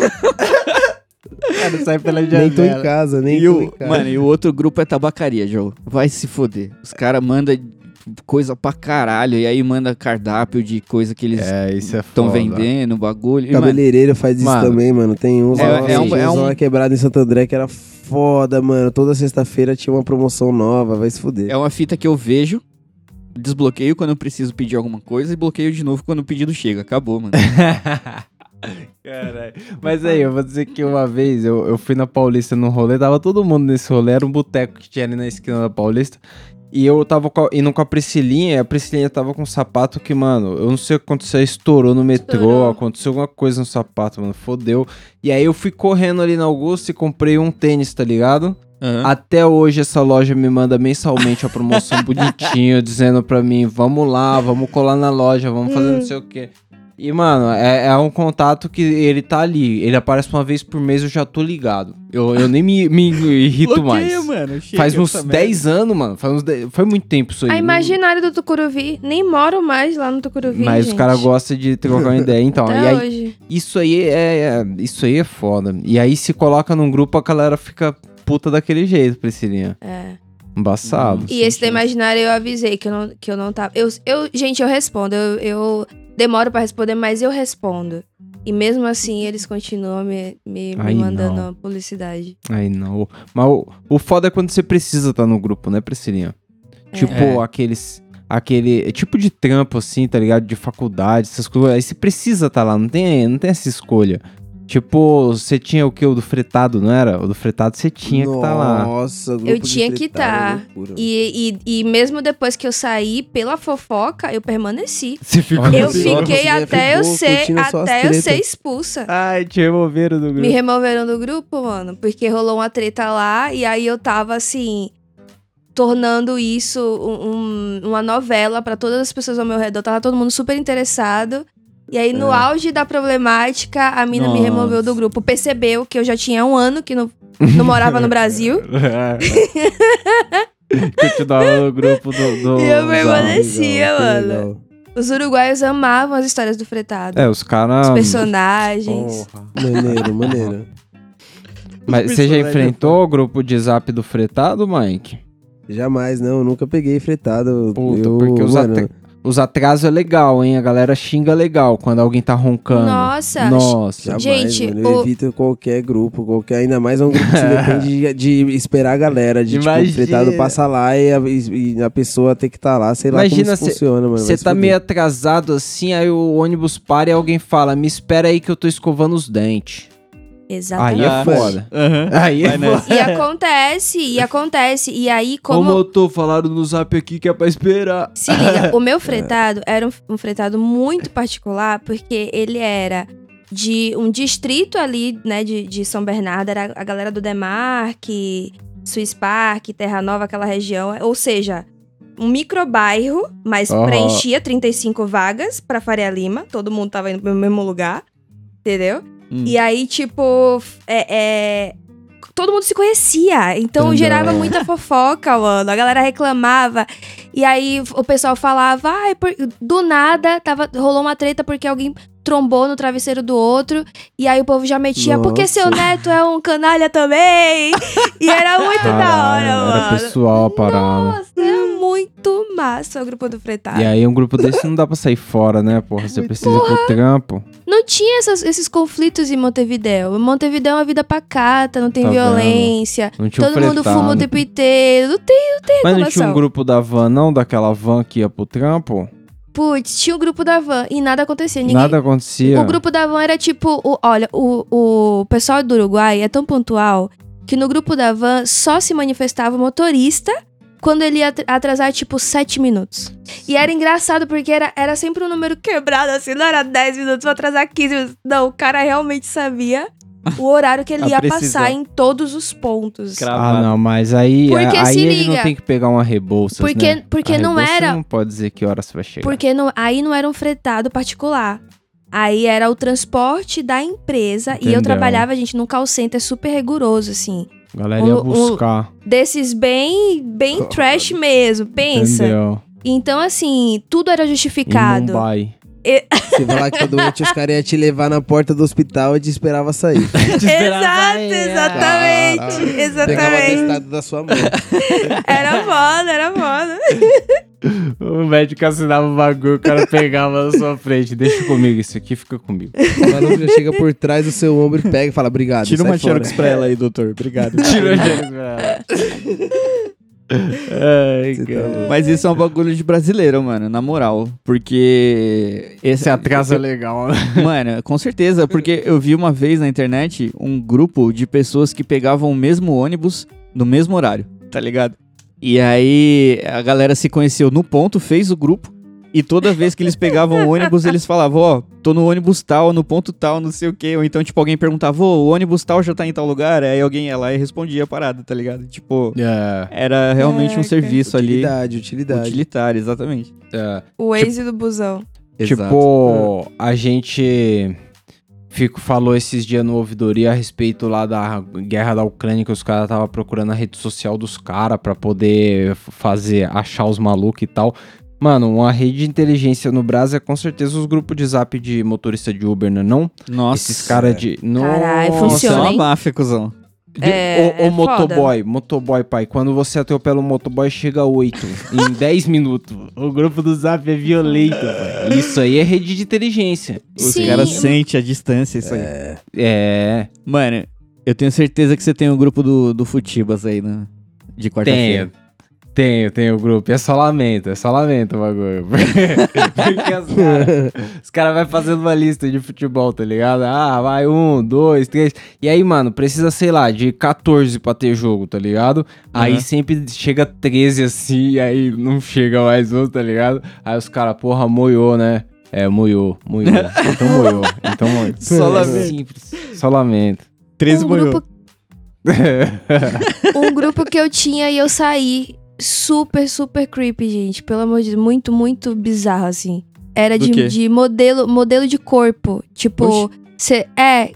cara sai pela Nem tô em janela. casa, nem E tô em o, casa. mano, e o outro grupo é tabacaria, Joe. Vai se foder. Os caras mandam coisa pra caralho. E aí manda cardápio de coisa que eles É, isso é estão foda. vendendo, bagulho. Cabeleireiro faz isso Mano, também, mano. Tem uns é- lá, é um- tinha é um- lá quebrado em Santo André que era foda, mano. Toda sexta-feira tinha uma promoção nova, vai se fuder. é uma fita que eu vejo, desbloqueio quando eu preciso pedir alguma coisa e bloqueio de novo quando o pedido chega. Acabou, mano. Caralho. Mas aí, eu vou dizer que uma vez eu, eu fui na Paulista num rolê, tava todo mundo nesse rolê, era um boteco que tinha ali na esquina da Paulista. E eu tava com a, indo com a Priscilinha, e a Priscilinha tava com um sapato que, mano, eu não sei o que aconteceu, estourou no metrô, Estourou. aconteceu alguma coisa no sapato, mano, fodeu. E aí eu fui correndo ali na Augusta e comprei um tênis, tá ligado? Aham. Até hoje essa loja me manda mensalmente a promoção bonitinho, dizendo pra mim, vamos lá, vamos colar na loja, vamos fazer não sei o quê. E, mano, é, é um contato que ele tá ali. Ele aparece uma vez por mês, eu já tô ligado. Eu, eu nem me, me irrito mais. Mano. Chega Faz uns dessa 10 anos, mano. Faz uns 10 Foi muito tempo isso aí. A imaginária do Tucuruvi. Nem moro mais lá no Tucuruvi, Mas gente. os caras gostam de trocar uma ideia. Então, Até e aí, hoje. isso aí é, é- Isso aí é foda. E aí se coloca num grupo, a galera fica puta daquele jeito, Priscilinha. É. Embaçado. E esse da imaginária eu avisei que eu não, que eu não tava. Eu, eu, gente, eu respondo. Eu, eu demoro pra responder, mas eu respondo. E mesmo assim, eles continuam me, me, me mandando não. publicidade. Aí não. Mas o, o foda é quando você precisa estar no grupo, né, Priscilinha? Tipo, É. aqueles. Aquele é tipo de trampo, assim, tá ligado? De faculdade, essas coisas. Aí você precisa estar lá, não tem, não tem essa escolha. Tipo, você tinha o que? O do fretado, não era? O do fretado você tinha que estar lá. Nossa, Eu de tinha que é tá. E, e, e mesmo depois que eu saí pela fofoca, eu permaneci. Você ficou Eu só, fiquei já até eu ser, até eu ser expulsa. Ai, te removeram do grupo. Me removeram do grupo, mano, porque rolou uma treta lá e aí eu tava assim tornando isso um- um- uma novela pra todas as pessoas ao meu redor. Tava todo mundo super interessado. E aí, no É. auge da problemática, a mina me Nossa. removeu do grupo. Percebeu que eu já tinha um ano que não, não morava no Brasil. Continuava no grupo do. do E eu permanecia, mano. Os uruguaios amavam as histórias do fretado. É, os caras. Os personagens. Porra. Maneiro, maneiro. Mas você já enfrentou o grupo de zap do fretado, Mike? Jamais, não, nunca peguei fretado. Puta, eu, porque os, mano, os atrasos é legal, hein? A galera xinga legal quando alguém tá roncando. Nossa, Nossa. Jamais, Gente, mano, eu o- evito qualquer grupo, qualquer, ainda mais um grupo que depende de, de esperar a galera, de Imagina. tipo, o fretado passar lá e a, e a pessoa ter que estar lá, sei lá Imagina como cê- funciona, mano. Você tá meio atrasado assim, aí o ônibus para e alguém fala: Me espera aí que eu tô escovando os dentes. Aí exatamente. é Ah, foda. Aham. Aí é foda. E acontece, e acontece. E aí, Como como. eu tô falando no zap aqui que é pra esperar. Se liga, o meu fretado era um, um fretado muito particular, porque ele era de um distrito ali, né, de, de São Bernardo, era a galera do Demarque, Swiss Park, Terra Nova, aquela região. Ou seja, um microbairro, mas Aham. preenchia 35 vagas pra Faria Lima. Todo mundo tava indo pro mesmo lugar, entendeu? Hum. E aí, tipo, é, é, todo mundo se conhecia. Então Entendeu? gerava muita fofoca, mano. A galera reclamava. E aí o pessoal falava, ai, por- do nada tava, rolou uma treta porque alguém trombou no travesseiro do outro. E aí o povo já metia, porque Nossa. seu neto é um canalha também. e era muito da hora, Caralho, mano. Era pessoal a parada. Nossa, era muito massa o grupo do Fretado. E aí um grupo desse não dá pra sair fora, né, porra? Você precisa ir pro trampo. Não tinha essas- esses conflitos em Montevidéu. Montevidéu é uma vida pacata, não tem Tá violência. Não tinha um Todo mundo fretado. fuma o tempo inteiro. Não tem, não tem Mas não tinha um grupo da van, não? Daquela van que ia pro trampo? Putz, tinha o grupo da van e nada acontecia. Ninguém... Nada acontecia. O grupo da van era tipo, o- olha, o, o pessoal do Uruguai é tão pontual que no grupo da van só se manifestava o motorista quando ele ia at- atrasar, tipo, sete minutos. E era engraçado porque era, era sempre um número quebrado, assim, não era 10 minutos, vou atrasar 15 minutos. Não, o cara realmente sabia o horário que ele A ia precisão. passar em todos os pontos. Cravado. Ah, não, mas aí, Porque aí se ele não liga. tem que pegar uma rebolsa, Porque- né? porque A não era- não pode dizer que hora você vai chegar. Porque não- aí não era um fretado particular. Aí era o transporte da empresa. E Entendeu. eu trabalhava, gente, num call center super rigoroso, assim. A galera ia o- o- buscar, Desses bem, bem trash mesmo, pensa. entendeu? Então, assim, tudo era Em justificado. Mumbai. Você vai lá que tá doente, os caras iam te levar na porta do hospital e te esperava sair. Exato, exatamente. Caralho. Pegava o Exatamente. da sua mãe. Era foda, era foda. O médico assinava o bagulho, o cara pegava na sua frente. Deixa comigo, isso aqui fica comigo. O maluco já chega por trás do seu ombro e pega e fala, obrigado. Tira uma xerox pra ela aí, doutor. Obrigado. Tira a gente pra ela. Ai, tá. Mas isso é um bagulho de brasileiro, mano, na moral. Porque. Esse Esse atraso é legal, né? Mano, com certeza, porque eu vi uma vez na internet um grupo de pessoas que pegavam o mesmo ônibus no mesmo horário, tá ligado? E aí a galera se conheceu no ponto, fez o grupo. E toda vez que eles pegavam o ônibus, eles falavam, ó, tô no ônibus tal, no ponto tal, não sei o quê. Ou então, tipo, alguém perguntava, ô, o ônibus tal já tá em tal lugar. Aí alguém ia lá e respondia a parada, tá ligado? Tipo, É, era realmente um Caraca. serviço ali. Utilidade, utilidade. Utilitário, exatamente. é. O Waze do busão. Exato. Tipo, a gente fico, falou esses dias no ouvidoria a respeito lá da guerra da Ucrânia, que os caras estavam procurando a rede social dos caras pra poder fazer, achar os malucos e tal. Mano, uma rede de inteligência no Brasil é com certeza os grupos de zap de motorista de Uber, não é não? Nossa. Esses caras de... Caralho, Nossa. Nossa, é funciona, uma hein? máfia, cuzão. De- É, o, o é motoboy, motoboy, pai. Quando você atropela o motoboy, chega a 8 em 10 minutos. O grupo do Zap é violento, pai. Isso aí é rede de inteligência. Os caras sentem a distância, isso aí. É. Mano, eu tenho certeza que você tem um grupo do, do Futibas aí, né? De quarta-feira. Tenho. Tenho, tenho o grupo. É só lamento, é só lamento o bagulho. Porque os caras os cara vai fazendo uma lista de futebol, tá ligado? Ah, vai um, dois, três. E aí, mano, precisa, sei lá, de 14 pra ter jogo, tá ligado? Aí Uhum. sempre chega 13 assim, e aí não chega mais um, tá ligado? Aí os caras, porra, moiou, né? É, moiou, moiou. Então moiou, então moiou. Só É lamento. simples, só lamento. 13 um morreu. grupo, um grupo que eu tinha e eu saí super, super creepy, gente. Pelo amor de Deus, muito, muito bizarro, assim. Era de, de modelo, modelo de corpo. Tipo, cê, é,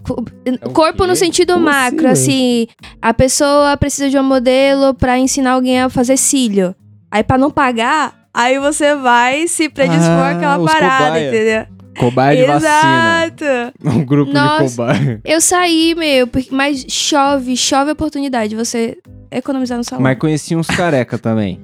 o corpo no sentido Como assim, macro, mano? assim, A pessoa precisa de um modelo pra ensinar alguém a fazer cílio. Aí, pra não pagar, aí você vai se predispor Ah, àquela parada, cobaia. entendeu? Cobaia de vacina. Exato. Um grupo Nossa. de cobaia. Eu saí, meu, porque, mas chove, chove a oportunidade de você economizar no salário. Mas conheci uns careca também.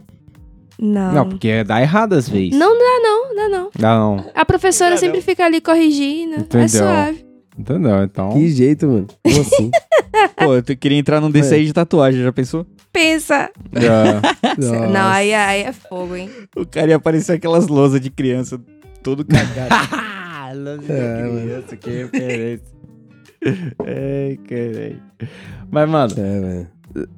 Não. Não, porque dá errado às vezes. Não dá, não, dá não. Dá não. A professora sempre não. fica ali corrigindo. É Entendeu. suave. Entendeu? Então. Que jeito, mano. Como assim? Pô, eu queria entrar num desse aí de tatuagem, já pensou? Pensa. É. Não, aí, aí é fogo, hein? O cara ia parecer aquelas lousas de criança, todo cagado. É, mano. criança, que referência. Ai, caralho. Mas, mano, É, velho.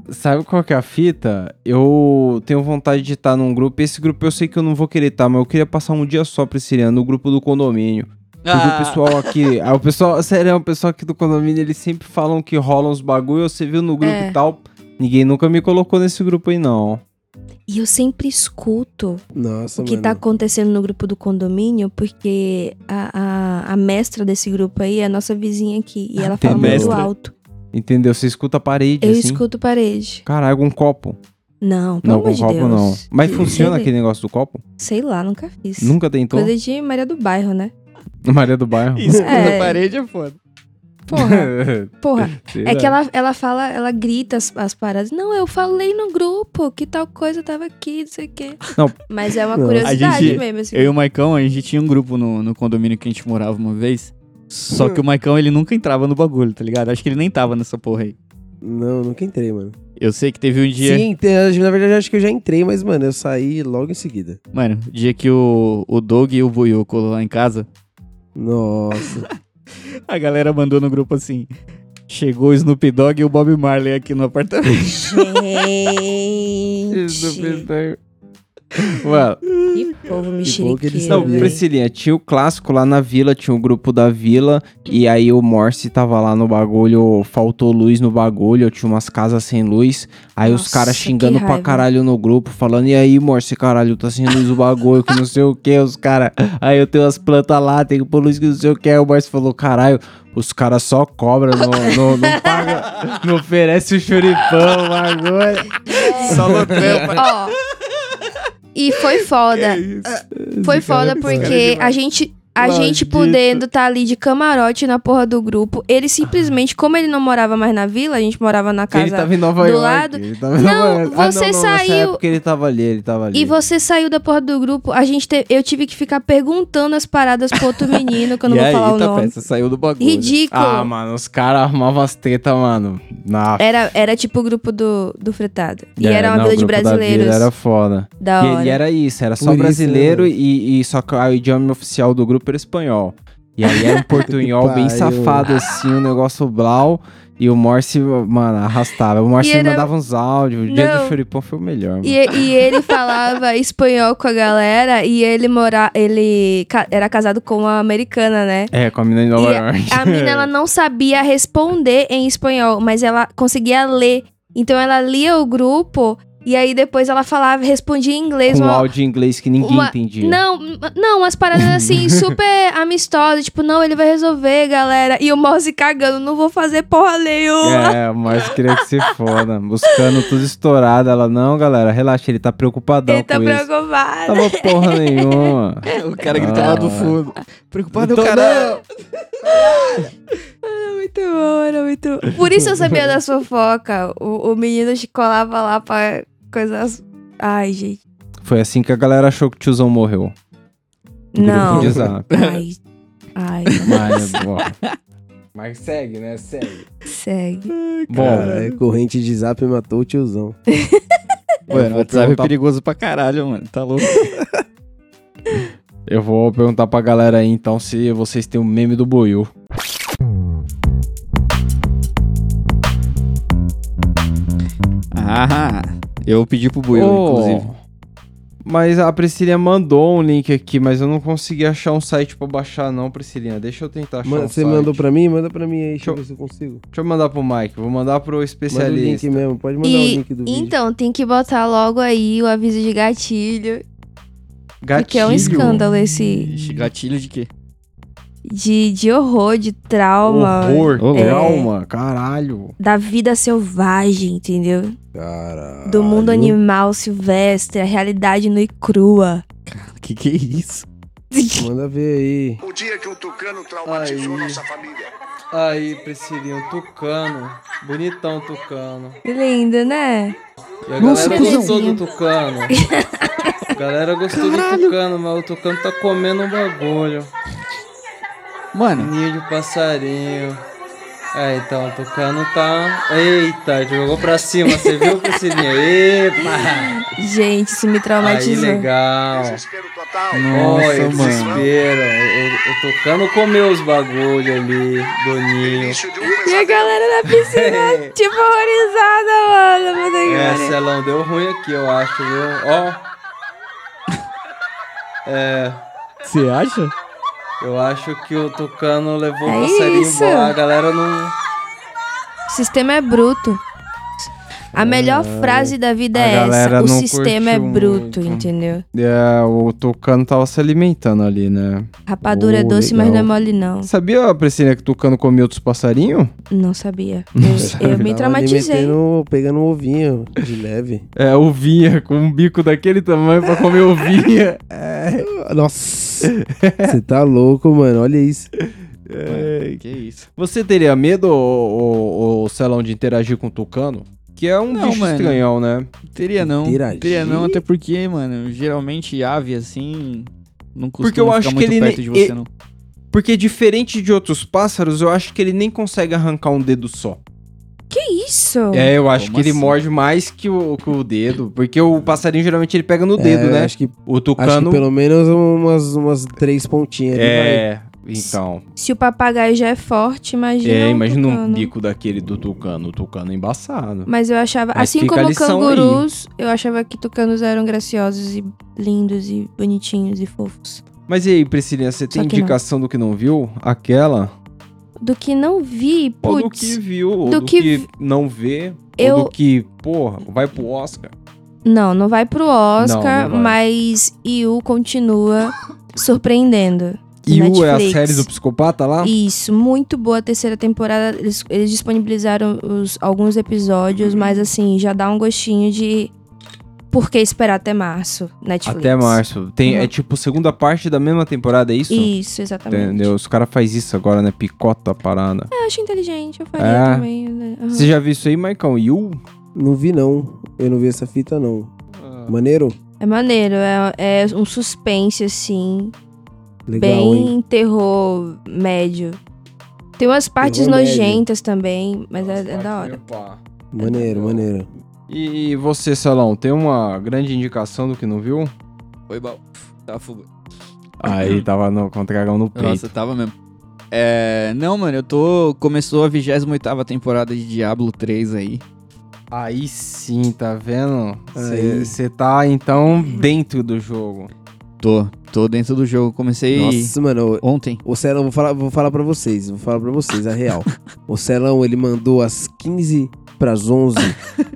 Sabe qual que é a fita? Eu tenho vontade de estar num grupo. Esse grupo eu sei que eu não vou querer estar, mas eu queria passar um dia só pra esse ano, no grupo do condomínio. Porque Ah. o pessoal aqui. ah, o pessoal, sério, o pessoal aqui do condomínio, eles sempre falam que rolam uns bagulho. Você viu no grupo É. e tal. Ninguém nunca me colocou nesse grupo aí, não. E eu sempre escuto Nossa, o que mano. tá acontecendo no grupo do condomínio, porque a, a, a mestra desse grupo aí é a nossa vizinha aqui. E ela Tem fala muito mestra? alto. Entendeu? Você escuta a parede, Eu assim. escuto parede. Caralho, um copo. Não, pelo Não, amor com de copo Deus. não. Mas funciona aquele negócio do copo? Sei lá, nunca fiz. Nunca tentou? Coisa de Maria do Bairro, né? Maria do Bairro. Isso É. parede é foda. Porra, porra. Sei É lá. que ela, ela fala, ela grita as, as paradas. Não, eu falei no grupo que tal coisa tava aqui, não sei o quê. Não. Mas é uma Não. curiosidade gente- mesmo, assim. Eu e o Maicão, a gente tinha um grupo no, no condomínio que a gente morava uma vez. Só que o Maicão, ele nunca entrava no bagulho, tá ligado? Acho que ele nem tava nessa porra aí. Não, nunca entrei, mano. Eu sei que teve um dia. Sim, na verdade acho que eu já entrei, mas, mano, eu saí logo em seguida. Mano, o dia que o, o Doug e o Buiu colou lá em casa, Nossa. a galera mandou no grupo assim: Chegou o Snoop Dogg e o Bob Marley aqui no apartamento. Gente, Mano, que povo bom que mexeriqueiro. não, velho. Priscilinha, tinha o clássico lá na vila, tinha o grupo da vila, e aí o Morse tava lá no bagulho, faltou luz no bagulho, tinha umas casas sem luz, aí os Nossa, caras que xingando pra caralho no grupo, falando, e aí, Morse, caralho, tá sem luz o bagulho, que não sei o que, os caras, aí eu tenho as plantas lá, tem que pôr luz que não sei o que, aí o Morse falou, caralho, os caras só cobram, não, não, não paga, não oferece o churipão, o bagulho. Só no trampo. Ó. E foi foda. Foi foda porque a gente. A gente podendo tá ali de camarote na porra do grupo. Ele simplesmente, como ele não morava mais na vila, a gente morava na Ele casa. tava em Nova do York. lado. Ele tava em Não, Nova York. Ah, você não, não, nessa saiu- época ele tava ali, ele tava ali. E você saiu da porra do grupo, a gente te- eu tive que ficar perguntando as paradas pro outro menino, que eu não e vou aí, falar o tá, nome. peça, saiu do bagulho. Ridículo. Ah, mano, os caras arrumavam as tetas, mano. Na... Era, era tipo o grupo do, do Fretado. E É, era uma não, vila de brasileiros. vila Era foda. Da E, hora. e era isso, era só Por isso, brasileiro né, e, e só que o idioma oficial do grupo era espanhol. E aí era um portunhol bem safado, assim, um negócio blau. E o Morse, mano, arrastava. O Morse era- mandava uns áudios. O dia do Choripão foi o melhor, mano. E, e ele falava espanhol com a galera e ele mora, ele ca- era casado com uma americana, né? É, com a menina de Nova E York. a menina ela não sabia responder em espanhol, mas ela conseguia ler. Então ela lia o grupo e aí depois ela falava, respondia em inglês. Com um uma- áudio em inglês que ninguém uma- entendia. Não, não, umas paradas assim, super amistosas. Tipo, não, ele vai resolver, galera. E o Mouse cagando, não vou fazer porra nenhuma. É, mas queria que se foda. Buscando tudo estourado. Ela, não, galera, relaxa, ele tá preocupadão ele tá com isso. preocupado. Tava porra nenhuma. O cara gritando lá do Ah. fundo. Preocupado, Tô- caralho. Era muito bom, era muito bom. Por isso eu sabia das fofocas. O, o menino te colava lá pra coisas. Ai, gente. Foi assim que a galera achou que o tiozão morreu. Não. Grupo de zap. Ai. Ai, Mas, bom. Mas segue, né? Segue. segue. Bom, Cara, é corrente de zap matou o tiozão. Mano, o WhatsApp é perigoso pra caralho, mano. Tá louco. eu vou perguntar pra galera aí então se vocês têm o meme do Boiú. Ah, eu pedi pro Buiu, Oh, inclusive. Mas a Priscilinha mandou um link aqui, mas eu não consegui achar um site pra baixar não, Priscilinha. Deixa eu tentar achar Manda- um você site. mandou pra mim? Manda pra mim aí, deixa eu ver se eu consigo. Deixa eu mandar pro Mike, vou mandar pro Manda o especialista. link mesmo, pode mandar o E, link do vídeo. então, tem que botar logo aí o aviso de gatilho. Gatilho. Porque é um escândalo esse gatilho de quê? De, de horror, de trauma. Horror, louco. trauma, caralho. Da vida selvagem, entendeu? Caralho. Do mundo animal silvestre, a realidade nua e crua. Que que é isso? Manda ver aí. O dia que o Tucano traumatizou Aí. nossa família. Aí, Priscilinha, um tucano. Bonitão tucano. Que lindo, né? E a Nossa, galera gostou do tucano. A galera gostou do tucano, mas o tucano tá comendo um bagulho. Mano, Ninho de passarinho. É, então, o tucano tá. Eita, jogou pra cima, você viu, Priscilinha? Epa! Gente, isso me Aí, traumatizou. legal. Desespero total. Nossa, desespero. O, o tucano comeu os bagulho ali do ninho. Início de um E a galera na piscina, tipo, horrorizada, mano. Que É. Celão, deu ruim aqui, eu acho, viu? Ó. É. você acha? Eu acho que o Tucano levou É o passarinho isso. embora. A galera não. O sistema é bruto. A melhor frase da vida é essa. O sistema é bruto, muito. entendeu? É, o Tucano tava se alimentando ali, né? Rapadura é Oh, doce, mas não é legal. mole, não. Sabia, Priscila, que o Tucano comia outros passarinhos? Não sabia. Eu, eu me Tava traumatizei. alimentando- pegando um ovinho de leve. É, ovinha, com um bico daquele tamanho pra comer ovinha. Nossa. Você tá louco, mano. Olha isso. É, Que isso? Você teria medo, o, o, Celão, de interagir com o Tucano? Que é um Não, bicho mano. estranhão, né? Teria não. Interagir? Teria não, até porque, mano, geralmente ave assim. Não costuma Porque eu ficar acho que muito ele perto ne- de você, e- não. Porque diferente de outros pássaros, eu acho que ele nem consegue arrancar um dedo só. Que isso? É, eu acho Como que ele assim? morde mais que o, que o dedo. Porque o passarinho geralmente ele pega no dedo, É, né? Acho que, O acho tucano. que pelo menos umas, umas três pontinhas ali vai. É, então. Se o papagaio já é forte, imagina. É, um imagina um tucano. bico daquele do tucano. O tucano é embaçado. Mas eu achava, Mas assim como cangurus, eu achava que tucanos eram graciosos e lindos e bonitinhos e fofos. Mas e aí, Priscilinha, você tem que não. indicação do que não viu? Aquela? Do que não vi, Ou do putz. que viu? Ou do do, que que, não vê? Eu- Ou do que, porra, vai pro Oscar? Não, não vai pro Oscar, Não, não vai. mas Yu continua surpreendendo. E o é a série do psicopata lá? Isso, muito boa a terceira temporada. Eles, eles disponibilizaram os- alguns episódios, mas assim, já dá um gostinho de por que esperar até março, Netflix. Até março. Tem, Uhum. É tipo segunda parte da mesma temporada, é isso? Isso, exatamente. Entendeu? Os caras fazem isso agora, né? Picota a parada. Eu acho inteligente, eu faria É. também. né? Aham. Você já viu isso aí, Maicon? Yu? Não vi, não. Eu não vi essa fita, não. Maneiro? É maneiro, é, é um suspense, assim, Legal, bem hein? terror médio. Tem umas partes Terror médio. nojentas também, mas é, é da hora. Opa. Maneiro, maneiro. E você, Salão, tem uma grande indicação do que não viu? Foi bom. Tava fuga. Aí tava no, com o dragão no peito. Nossa, tava mesmo. É, não, mano, eu tô. Começou a 28 temporada de Diablo 3 aí. Aí sim, tá vendo? Você tá, então, dentro do jogo. Tô, tô dentro do jogo. Comecei Nossa, mano, ontem. o Celão, vou falar, vou falar pra vocês, vou falar pra vocês, a real. o Celão, ele mandou às 15 pras 11,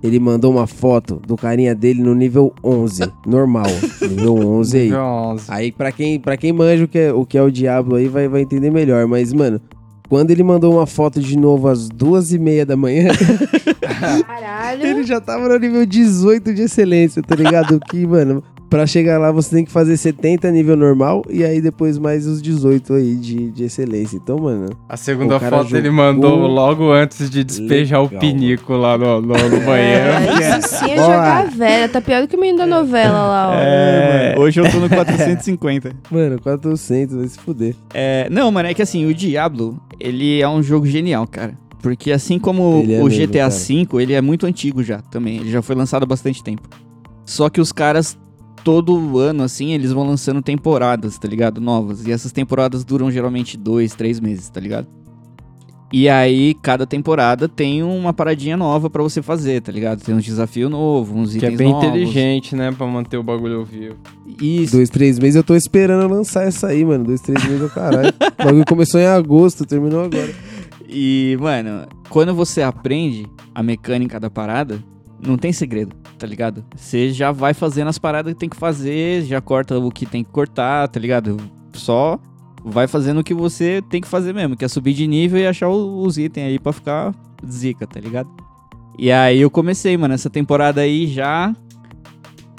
ele mandou uma foto do carinha dele no nível 11, normal, nível 11 aí. Nível 11. Aí, pra quem, pra quem manja o que, é, o que é o Diablo aí, vai, vai entender melhor. Mas, mano, quando ele mandou uma foto de novo às duas e meia da manhã, Caralho. ele já tava no nível 18 de excelência, tá ligado? que, mano, pra chegar lá você tem que fazer 70 nível normal e aí depois mais os 18 aí de, de excelência. Então, mano, A segunda foto ele jogou mandou logo antes de despejar legal, o pinico lá no, no, no banheiro. É, isso sim é jogar velha. Tá pior do que o menino da novela lá, ó. É, hoje eu tô no 450. mano, 400, vai se fuder. É, não, mano, é que assim, o Diablo, ele é um jogo genial, cara. Porque assim como Ele é o mesmo, GTA cara. V, ele é muito antigo já também. Ele já foi lançado há bastante tempo. Só que os caras, todo ano, assim, eles vão lançando temporadas, tá ligado? Novas. E essas temporadas duram geralmente dois, três meses, tá ligado? E aí, cada temporada tem uma paradinha nova pra você fazer, tá ligado? Tem um desafio novo, uns Que é itens bem novos. inteligente, né? Pra manter o bagulho vivo. Isso. Dois, três meses eu tô esperando lançar essa aí, mano. Dois, três meses é o caralho. O bagulho começou em agosto, terminou agora. E, mano, quando você aprende a mecânica da parada, não tem segredo, tá ligado? Você já vai fazendo as paradas que tem que fazer, já corta o que tem que cortar, tá ligado? Só vai fazendo o que você tem que fazer mesmo, que é subir de nível e achar os itens aí pra ficar zica, tá ligado? E aí eu comecei, mano, essa temporada aí já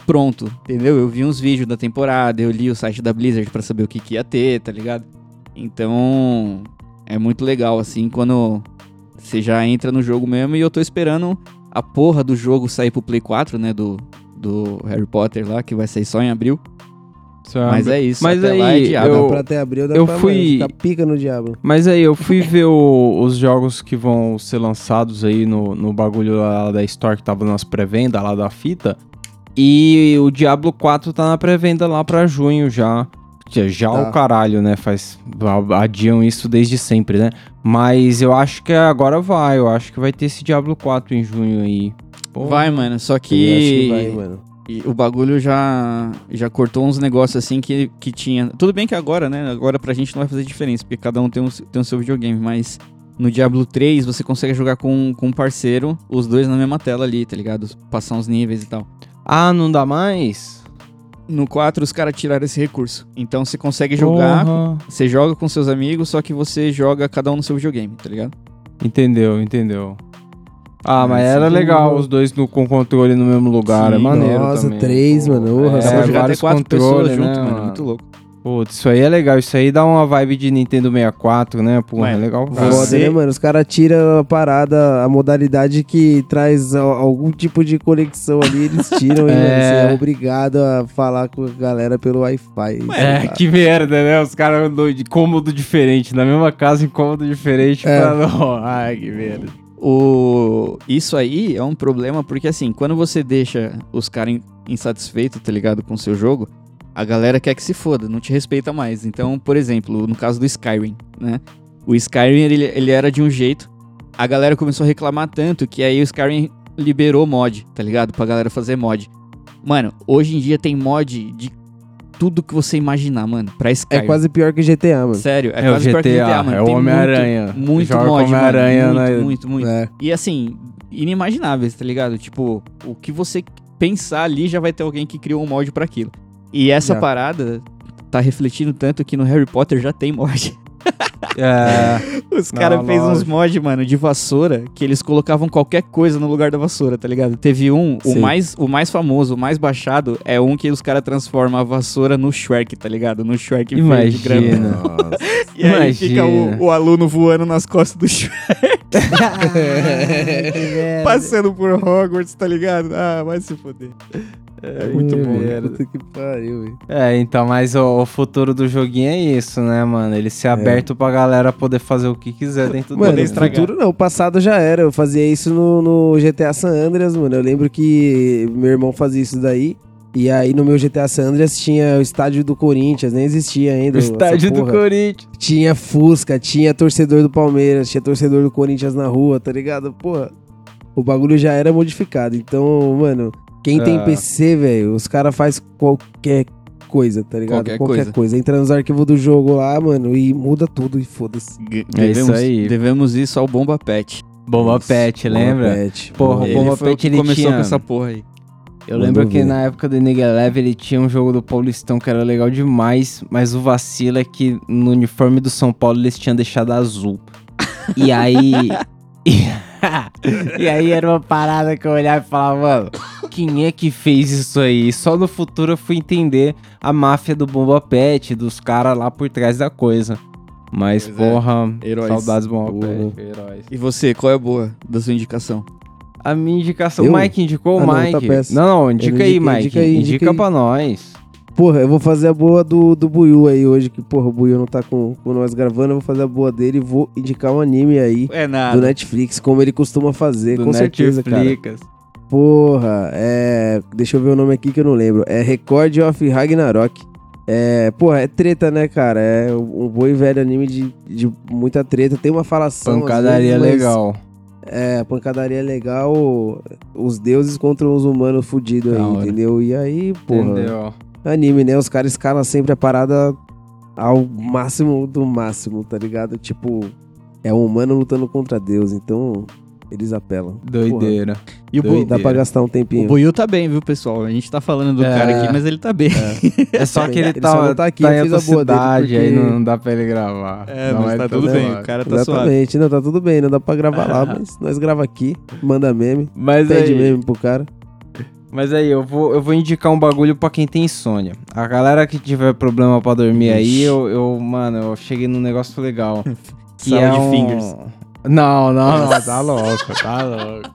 pronto, entendeu? Eu vi uns vídeos da temporada, eu li o site da Blizzard pra saber o que, que ia ter, tá ligado? Então, é muito legal, assim, quando você já entra no jogo mesmo e eu tô esperando a porra do jogo sair pro Play 4, né? Do, do Harry Potter lá, que vai sair só em abril. Mas é isso. Mas até lá é aí, diabo. Dá Eu- pra até abril, dá eu pra fui- pica no diabo. Mas aí, eu fui ver o- os jogos que vão ser lançados aí no, no bagulho lá da Store que tava nas pré-venda lá da fita. E o Diablo 4 tá na pré-venda lá pra junho já. Já, Tá. o caralho, né? Faz. Adiam isso desde sempre, né? Mas eu acho que agora vai. Eu acho que vai ter esse Diablo 4 em junho aí. Pô, Vai, mano, só Eu acho que que, vai, mano. e o bagulho já já cortou uns negócios assim que, que tinha. Tudo bem que agora, né? Agora pra gente não vai fazer diferença, porque cada um tem um, tem o seu videogame, mas no Diablo 3 você consegue jogar com, com um parceiro, os dois na mesma tela ali, tá ligado? Passar uns níveis e tal. Ah, não dá mais? No 4 os caras tiraram esse recurso. Então você consegue jogar, Porra. você joga com seus amigos, só que você joga cada um no seu videogame, tá ligado? Entendeu, entendeu. Ah, mas isso era é legal, os dois no, com controle no mesmo lugar, é Sim. maneiro Nossa, também. três, mano, É, Dá só pra jogar até vários quatro pessoas controles, junto, né, mano. mano? Muito louco. Putz, isso aí é legal, isso aí dá uma vibe de Nintendo 64, né? Pô, é legal. você- cara. Foda, né, mano? Os caras tiram a parada, a modalidade que traz algum tipo de conexão ali, eles tiram e É. mano, você é obrigado a falar com a galera pelo Wi-Fi. É, que merda, né? Os caras andam de cômodo diferente, na mesma casa em cômodo diferente. É. pra não- Ai, que merda. O... Isso aí é um problema porque, assim, quando você deixa os caras in- insatisfeitos, tá ligado, com o seu jogo, a galera quer que se foda, não te respeita mais. Então, por exemplo, no caso do Skyrim, né? O Skyrim, ele, ele era de um jeito, a galera começou a reclamar tanto que aí o Skyrim liberou mod, tá ligado? Pra galera fazer mod. Mano, hoje em dia tem mod de tudo que você imaginar, mano, pra É Skyrim. quase pior que GTA, mano. Sério, é, É quase pior que GTA, GTA, mano. é o Tem Homem-Aranha. Muito, muito Joga mod, Homem-Aranha, mano. né? Muito, muito, muito. É. E assim, inimagináveis, tá ligado? Tipo, o que você pensar ali já vai ter alguém que criou um mod pra aquilo. E essa Já. parada tá refletindo tanto que no Harry Potter já tem mod. É. Os caras fez uns lógico. mod, mano, de vassoura, que eles colocavam qualquer coisa no lugar da vassoura, tá ligado? Teve um, o mais, o mais famoso, o mais baixado, é um que os caras transformam a vassoura no Shrek, tá ligado? No Shrek verde. Imagina. Nossa. E aí fica Imagina. o, o aluno voando nas costas do Shrek. Passando por Hogwarts, tá ligado? Ah, vai se foder. É muito bom. Puta que pariu, velho. É, então, mas o, o futuro do joguinho é isso, né, mano? Ele ser aberto pra galera poder fazer o que quiser dentro do Mano, Poder o estragar. futuro não, o passado já era. Eu fazia isso no, no GTA San Andreas, mano. Eu lembro que meu irmão fazia isso daí. E aí no meu GTA San Andreas tinha o estádio do Corinthians, nem existia ainda. O estádio do. Corinthians. Tinha Fusca, tinha torcedor do Palmeiras, tinha torcedor do Corinthians na rua, tá ligado? Porra, o bagulho já era modificado. Então, mano, quem tem Ah. PC, velho, os caras faz qualquer coisa, tá ligado? Qualquer coisa. Entra nos arquivos do jogo lá, mano, e muda tudo e foda-se. É isso devemos, aí. Devemos isso ao Bomba Pet. Bomba Pet, Bomba lembra? Pet, Porra, o Bomba ele foi o Pet, ele começou tinha- com essa porra aí. Eu Mandou lembro que ver. na época do Nigga Leve ele tinha um jogo do Paulistão que era legal demais, mas o vacilo é que no uniforme do São Paulo eles tinham deixado azul. E aí. e aí era uma parada que eu olhava e falava, mano, quem é que fez isso aí? Só no futuro eu fui entender a máfia do Bomba Pet, dos caras lá por trás da coisa. Mas, Pois é. porra, Heróis. saudades do Bomba. Pet, heróis. E você, qual é a boa da sua indicação? A minha indicação, Eu? o Mike indicou Ah, o não, Mike. tá não, não, indica não aí, indiquei, Mike. indica aí, indica indica aí. pra nós. Porra, eu vou fazer a boa do, do Buiu aí hoje, que, porra, o Buiu não tá com, com nós gravando, eu vou fazer a boa dele e vou indicar um anime aí É do. Netflix, como ele costuma fazer, do com certeza, cara. Netflix. Porra, é. Deixa eu ver o nome aqui que eu não lembro. É Record of Ragnarok. É. Porra, é treta, né, cara? É um bom e velho anime de, de muita treta. Tem uma falação. Pancadaria vezes, legal. É, pancadaria legal. Os deuses contra os humanos fudidos aí, hora. entendeu? E aí, porra. Entendeu? Anime, né? Os caras escalam sempre a parada ao máximo do máximo, tá ligado? Tipo, é um humano lutando contra Deus, então eles apelam. Doideira. E o, Doideira. Dá pra gastar um o tempinho. Buiu tá bem, viu, pessoal? A gente tá falando do É. cara aqui, mas ele tá bem. É só que ele, Ele tá, tá aqui, tá eu fiz a boa dele, cidade, aí porque- não dá pra ele gravar. É, Não, mas tá tudo bem, o cara tá suave. Exatamente, não, tá tudo bem, não dá pra gravar lá, mas nós grava aqui, manda meme, Mas pede aí, meme pro cara. mas aí eu, vou, eu vou indicar um bagulho pra quem tem insônia. A galera que tiver problema pra dormir aí, Ixi. eu, eu, mano, eu cheguei num negócio legal. Que Sala é de um... fingers. Não, não, não, tá louco, tá louco.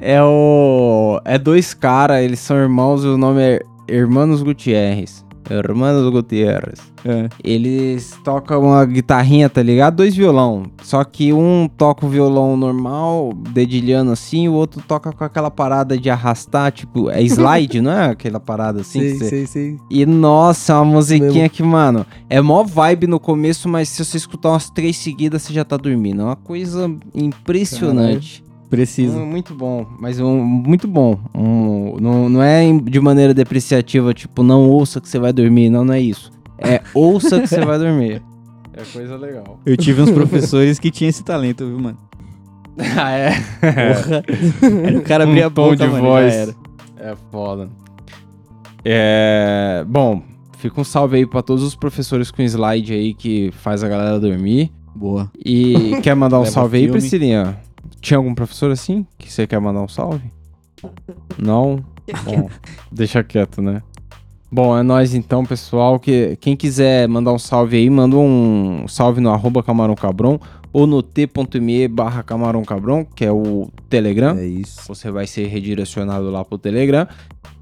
É o. É dois caras, eles são irmãos e o nome é Hermanos Gutierrez. Hermanos Gutierrez. É. Eles tocam uma guitarrinha, tá ligado? Dois violão. Só que um toca o violão normal, dedilhando assim, o outro toca com aquela parada de arrastar, tipo, é slide, não é? Aquela parada assim sei, você. sei, sei. E nossa, uma musiquinha que, mano, é mó vibe no começo, mas se você escutar umas três seguidas, você já tá dormindo. É uma coisa impressionante. Precisa. Um, muito bom, mas um, muito bom. Um, não, não é de maneira depreciativa, tipo, não ouça que você vai dormir. Não, não é isso. É ouça que você vai dormir. É coisa legal. Eu tive uns professores que tinham esse talento, viu, mano? ah, é? Porra. Era o cara abrir Um a boca, de mano, já voz. era. É foda. É. Bom, fica um salve aí pra todos os professores com slide aí que faz a galera dormir. Boa. E quer mandar um salve aí, filme. Priscilinha? Tinha algum professor assim que você quer mandar um salve? Não? Bom, deixa quieto, né? Bom, é nóis então, pessoal. Que, quem quiser mandar um salve aí, manda um salve no arroba Camarão Cabron ou no t.me barra Camarão Cabron, que é o Telegram. É isso. Você vai ser redirecionado lá pro Telegram.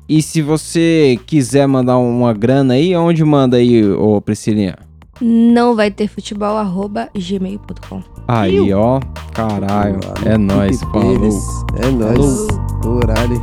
E se você quiser mandar uma grana aí, onde manda aí, ô Priscilinha? Não vai ter futebol, arroba gmail.com. Aí, ó. Caralho. É nóis. Falou. Pires. É nóis. Horário.